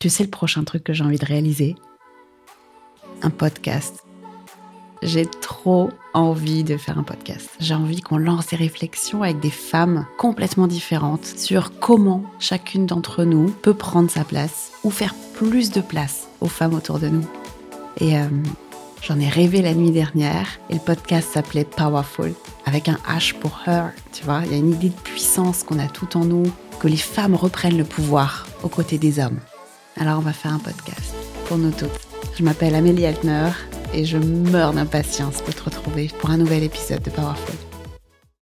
Tu sais le prochain truc que j'ai envie de réaliser? Un podcast. J'ai trop envie de faire un podcast. J'ai envie qu'on lance des réflexions avec des femmes complètement différentes sur comment chacune d'entre nous peut prendre sa place ou faire plus de place aux femmes autour de nous. Et euh, j'en ai rêvé la nuit dernière et le podcast s'appelait Powerful avec un H pour her. Tu vois, il y a une idée de puissance qu'on a tout en nous, que les femmes reprennent le pouvoir aux côtés des hommes. Alors on va faire un podcast pour nous toutes. Je m'appelle Amélie Altner et je meurs d'impatience de te retrouver pour un nouvel épisode de Powerful.